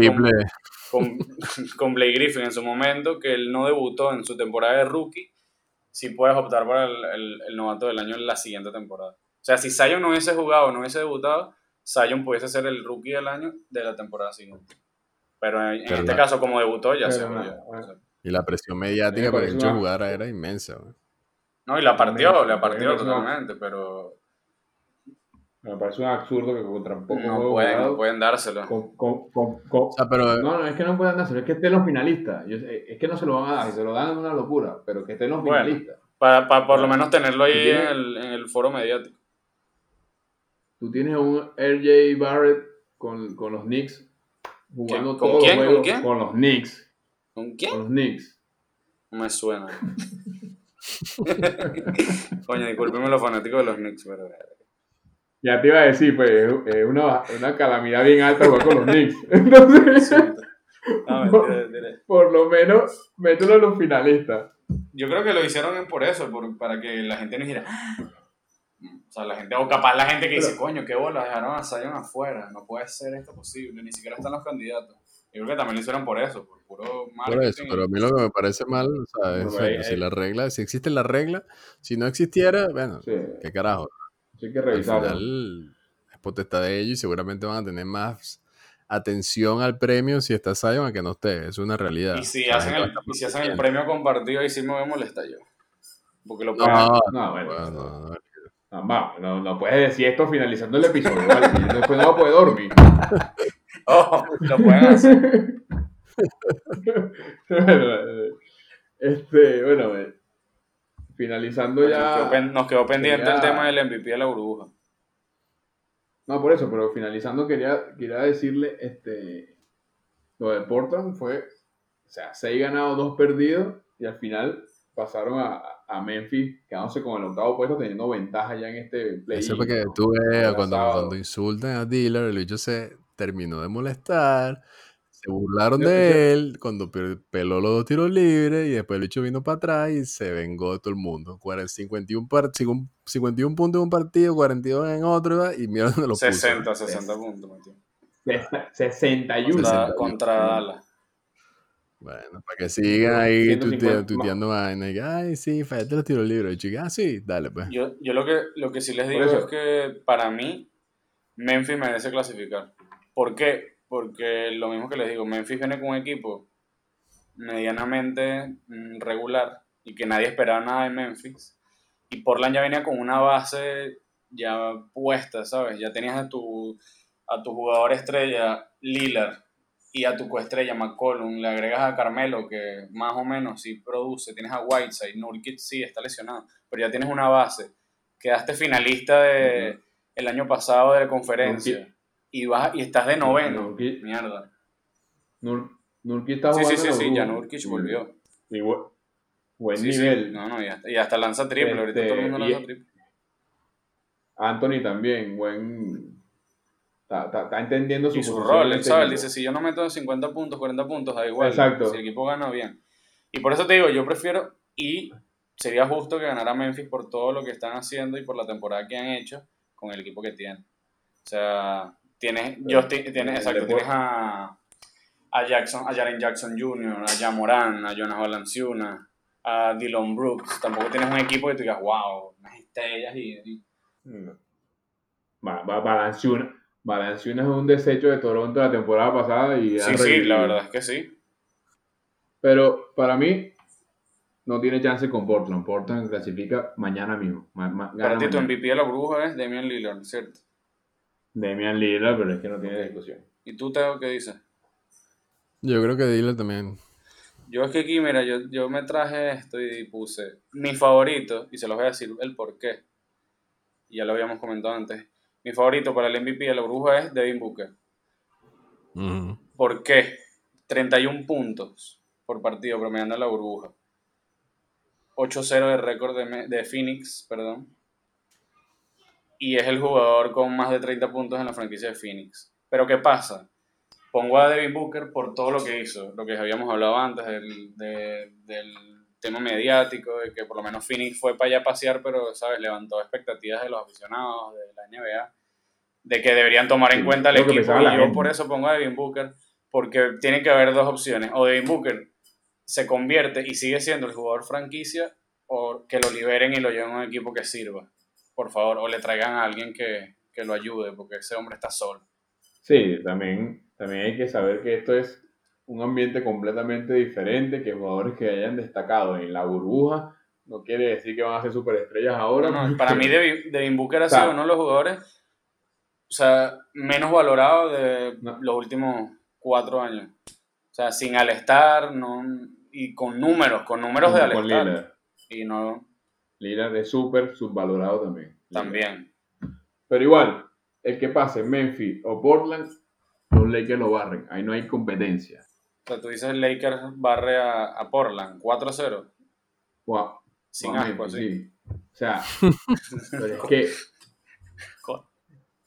con, con, *laughs* con Blake Griffin en su momento, que él no debutó en su temporada de rookie, sí puedes optar para el, el- el novato del año en la siguiente temporada. O sea, si Zion no hubiese jugado, no hubiese debutado, Zion pudiese ser el rookie del año de la temporada siguiente. Pero en, en Pero este la- caso, como debutó, ya Pero se no, sea, Y la presión Me mediática para que una- jugara era inmensa. güey. No, y la partió, la partió totalmente, pero Me parece un absurdo que contra un poco no juego pueden, jugado, no pueden dárselo. con- con- con- con- O sea, pero No, no, es que no puedan dárselo, es que estén los finalistas. Yo sé- es que no se lo van a dar, si se lo dan es una locura, pero que estén los Bueno. finalistas. Para, para por lo menos tenerlo ahí en el, en el foro mediático. Tú tienes a un RJ Barrett con, con los Knicks jugando ¿Con todos quién? los ¿Con juegos quién? con los Knicks. ¿Con Con quién? los Knicks. No me suena. *laughs* *laughs* Coño, discúlpeme los fanáticos de los Knicks, pero... Ya te iba a decir, pues, es una, una calamidad bien alta jugar con los Knicks. *laughs* Entonces, No, *laughs* mentira, mentira. por lo menos, mételo en los finalistas. Yo creo que lo hicieron por eso, por- para que la gente no dijera, "Ah, O sea, la gente, o capaz la gente que dice, coño, qué bola, dejaron a Zion afuera, no puede ser esto posible, ni siquiera están los candidatos. Yo creo que también lo hicieron por eso, por puro marketing. Por eso, pero a mí lo que me parece mal, o sea, es Bueno, si la regla, si existe la regla, si no existiera, bueno, Sí, qué carajo. sí hay que Al revisarlo. final es potestad de ellos y seguramente van a tener más atención al premio si está Zion a que no esté, es una realidad. Y si hacen el, y si hacen el premio compartido, ahí sí me voy a molestar yo. Porque lo pueden... No, No, bueno, bueno, no, no. no, no, no puedes decir esto finalizando el episodio, ¿vale? Después no va a poder dormir. *laughs* Oh, lo pueden hacer. *laughs* Bueno, este, bueno, eh, finalizando Nos quedó, ya. nos quedó pendiente quería- el tema del MVP de la burbuja. No, por eso, pero finalizando quería, quería decirle, este, lo de Portland fue, o sea, seis ganados, dos perdidos, y al final pasaron a, a Memphis, quedándose con el octavo puesto, teniendo ventaja ya en este play. Eso fue que tú veas cuando, cuando insultan a Dillard, el bicho se terminó de molestar, se burlaron Yo- de él cuando pe- peló los dos tiros libres y después el bicho vino para atrás y se vengó de todo el mundo. Cuaren- 51, par- cincu- 51 puntos en un partido, 42 en otro y mira dónde *laughs* lo puso. 60, 60 puntos. Sesenta- 61. Contra, 61. contra Dallas. Bueno, para que sigan ahí 150 tuite- más. tuiteando vainas. Ay, sí, fallaste los tiros libres. Y chica, ah, sí, dale pues. Yo, yo lo, que, lo que sí les digo es que para mí Memphis merece clasificar. ¿Por qué? Porque lo mismo que les digo, Memphis viene con un equipo medianamente mm, regular y que nadie esperaba nada de Memphis. Y Portland ya venía con una base ya puesta, ¿sabes? Ya tenías a tu, a tu jugador estrella Lillard y a tu coestrella McCollum, le agregas a Carmelo que más o menos sí produce, tienes a Whiteside, Nurkic sí está lesionado, pero ya tienes una base. Quedaste finalista de el año pasado de la conferencia Nurkic. Y vas y estás de noveno. Nurkic. Mierda. Nur, Nurkic está Sí, sí, jugando sí, la sí, burbuja. ya Nurkic volvió. Y bu- buen Sí, sí. nivel. No, no, y hasta, y hasta lanza triple, ahorita Este, todo el mundo lanza triple. Anthony también, buen. Está, está- está entendiendo su Y su rol, él sabe, dice, si yo no meto 50 puntos, 40 puntos, da igual. Exacto. Si el equipo gana, bien. Y por eso te digo, yo prefiero, y sería justo que ganara Memphis por todo lo que están haciendo y por la temporada que han hecho con el equipo que tienen. O sea, tienes, Justin- tienes, exacto, tienes a, a Jackson, a Jaren Jackson Jr., a Jamoran, a Jonas Valanciunas, a Dylan Brooks. Tampoco tienes un equipo que tú digas, wow, unas estrellas y, y- No. Va, va, Valanciunas. Valanciunas es un desecho de Toronto la temporada pasada y Sí, sí, la verdad es que sí. Pero para mí, no tiene chance con Portland. Portland clasifica mañana mismo. Ma- ma- gana Para ti tu mañana. MVP de la bruja es Damian Lillard, ¿cierto? Damian Lillard, pero es que no tiene discusión. ¿Y tú, Teo, qué dices? Yo creo que Dillard también. Yo es que aquí, mira, yo, yo me traje esto y puse mi favorito, y se los voy a decir el por qué. Ya lo habíamos comentado antes. Mi favorito para el MVP de la bruja es Devin Booker. Ujú. ¿Por qué? 31 puntos por partido promediando en la burbuja. 8-0 de récord de, de Phoenix, perdón. Y es el jugador con más de 30 puntos en la franquicia de Phoenix. Pero ¿qué pasa? Pongo a Devin Booker por todo lo que hizo, lo que habíamos hablado antes del, de- del tema mediático, de que por lo menos Phoenix fue para allá a pasear, pero, ¿sabes? Levantó expectativas de los aficionados, de la NBA, de que deberían tomar en cuenta el equipo. Y yo por eso pongo a Devin Booker, porque tiene que haber dos opciones. O Devin Booker se convierte y sigue siendo el jugador franquicia, o que lo liberen y lo lleven a un equipo que sirva, por favor, o le traigan a alguien que, que lo ayude, porque ese hombre está solo. Sí, también, también hay que saber que esto es un ambiente completamente diferente, que jugadores que hayan destacado en la burbuja no quiere decir que van a ser superestrellas ahora. No, no, para mí Devin, Booker ha sido uno de los jugadores o sea, menos valorados de No. los últimos cuatro años. O sea, sin Alestar no, y con números, con números de Alestar. Y no, Lillard es súper subvalorado también. también. Pero igual, el que pase Memphis o Portland, los Lakers lo barren. Ahí no hay competencia. O sea, tú dices Lakers barre a, a Portland 4-0, Wow. sin Wow, asco, sí. O sea, *laughs* pero es que,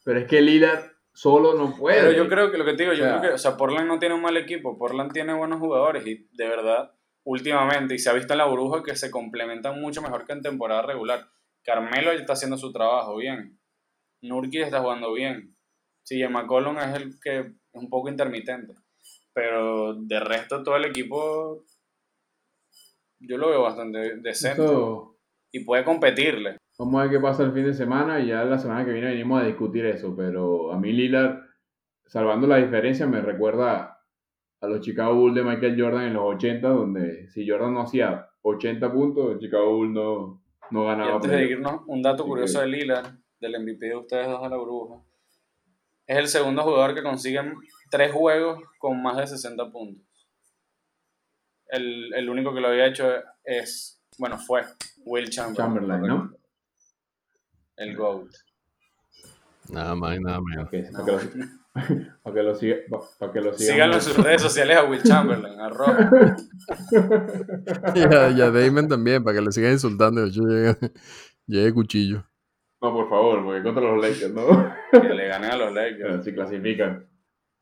pero es que Lillard solo no puede. Pero yo creo que lo que te digo, yo O sea- creo que, o sea, Portland no tiene un mal equipo, Portland tiene buenos jugadores y de verdad, últimamente, y se ha visto en la burbuja que se complementan mucho mejor que en temporada regular. Carmelo está haciendo su trabajo bien. Nurkic está jugando bien. Sí, McCollum es el que es un poco intermitente. Pero de resto todo el equipo yo lo veo bastante decente. Eso- Y puede competirle. Vamos a ver qué pasa el fin de semana y ya la semana que viene venimos a discutir eso, pero a mí Lillard, salvando la diferencia, me recuerda a los Chicago Bulls de Michael Jordan en los 80, donde si Jordan no hacía 80 puntos, el Chicago Bulls no, no Y ganaba. antes de irnos, un dato Así curioso que- de Lillard, del MVP de ustedes dos a la bruja. Es el segundo jugador que consigue tres juegos con más de 60 puntos. El, el único que lo había hecho es, bueno, fue Will Chamberlain. Chamberlain, ¿no? El GOAT. Nada más y nada menos. Ok, para, que lo, *laughs* *laughs* para que lo siga. Para que lo sigan. Síganlo en sus redes sociales a Will Chamberlain, arroba. *laughs* Y a, Damon también, para que le sigan insultando. Yo llegué, llegué cuchillo. No, por favor, porque contra los Lakers, ¿no? Que le ganen a los Lakers. Pero si clasifican.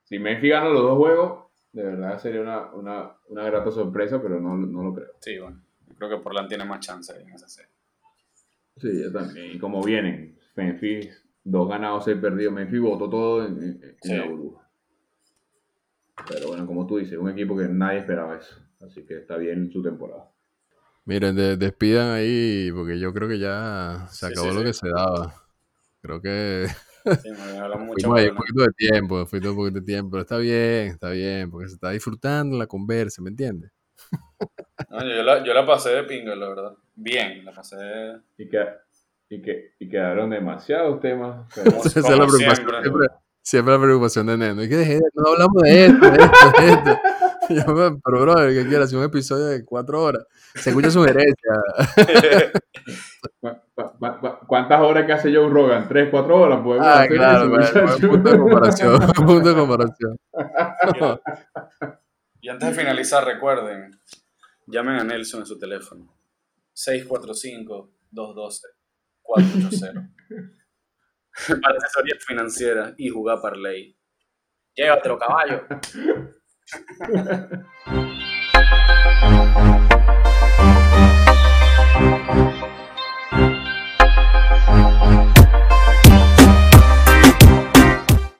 Si Memphis gana los dos juegos, de verdad sería una, una, una grata sorpresa, pero no, no lo creo. Sí, bueno. Yo creo que Portland tiene más chance en esa serie. Sí, yo también. Y como vienen, Memphis, dos ganados, seis perdidos. Memphis votó todo en, en- en Sí. la burbuja. Pero bueno, como tú dices, un equipo que nadie esperaba eso. Así que está bien su temporada. Miren, de- despidan ahí, porque yo creo que ya se acabó sí, lo sí. que se daba. Creo que Sí, me hablamos *laughs* mucho. un poquito de tiempo, fuimos un poquito de tiempo, pero está bien, está bien, porque se está disfrutando la conversa, ¿me entiendes? No, yo, la, yo la pasé de pingo, la verdad. Bien, la pasé Y, que, y, que, y quedaron demasiados temas. *laughs* como, Esa es la preocupación. siempre. Siempre, siempre la preocupación de Neno. Que deje, no hablamos de esto, de esto, de esto. Y *laughs* yo, pero, brother, que quieras, hacer un episodio de cuatro horas. Se escucha sugerencia. *laughs* ¿Cu- cu- cu- cu- ¿Cuántas horas que hace Joe Rogan? ¿Tres, cuatro horas? Podemos Ah, claro, bueno, punto de comparación. Punto de comparación. Y antes de finalizar, recuerden, llamen a Nelson en su teléfono. 645-212-480. Para asesoría financiera y jugar parlay. Llévatelo, caballo. *laughs*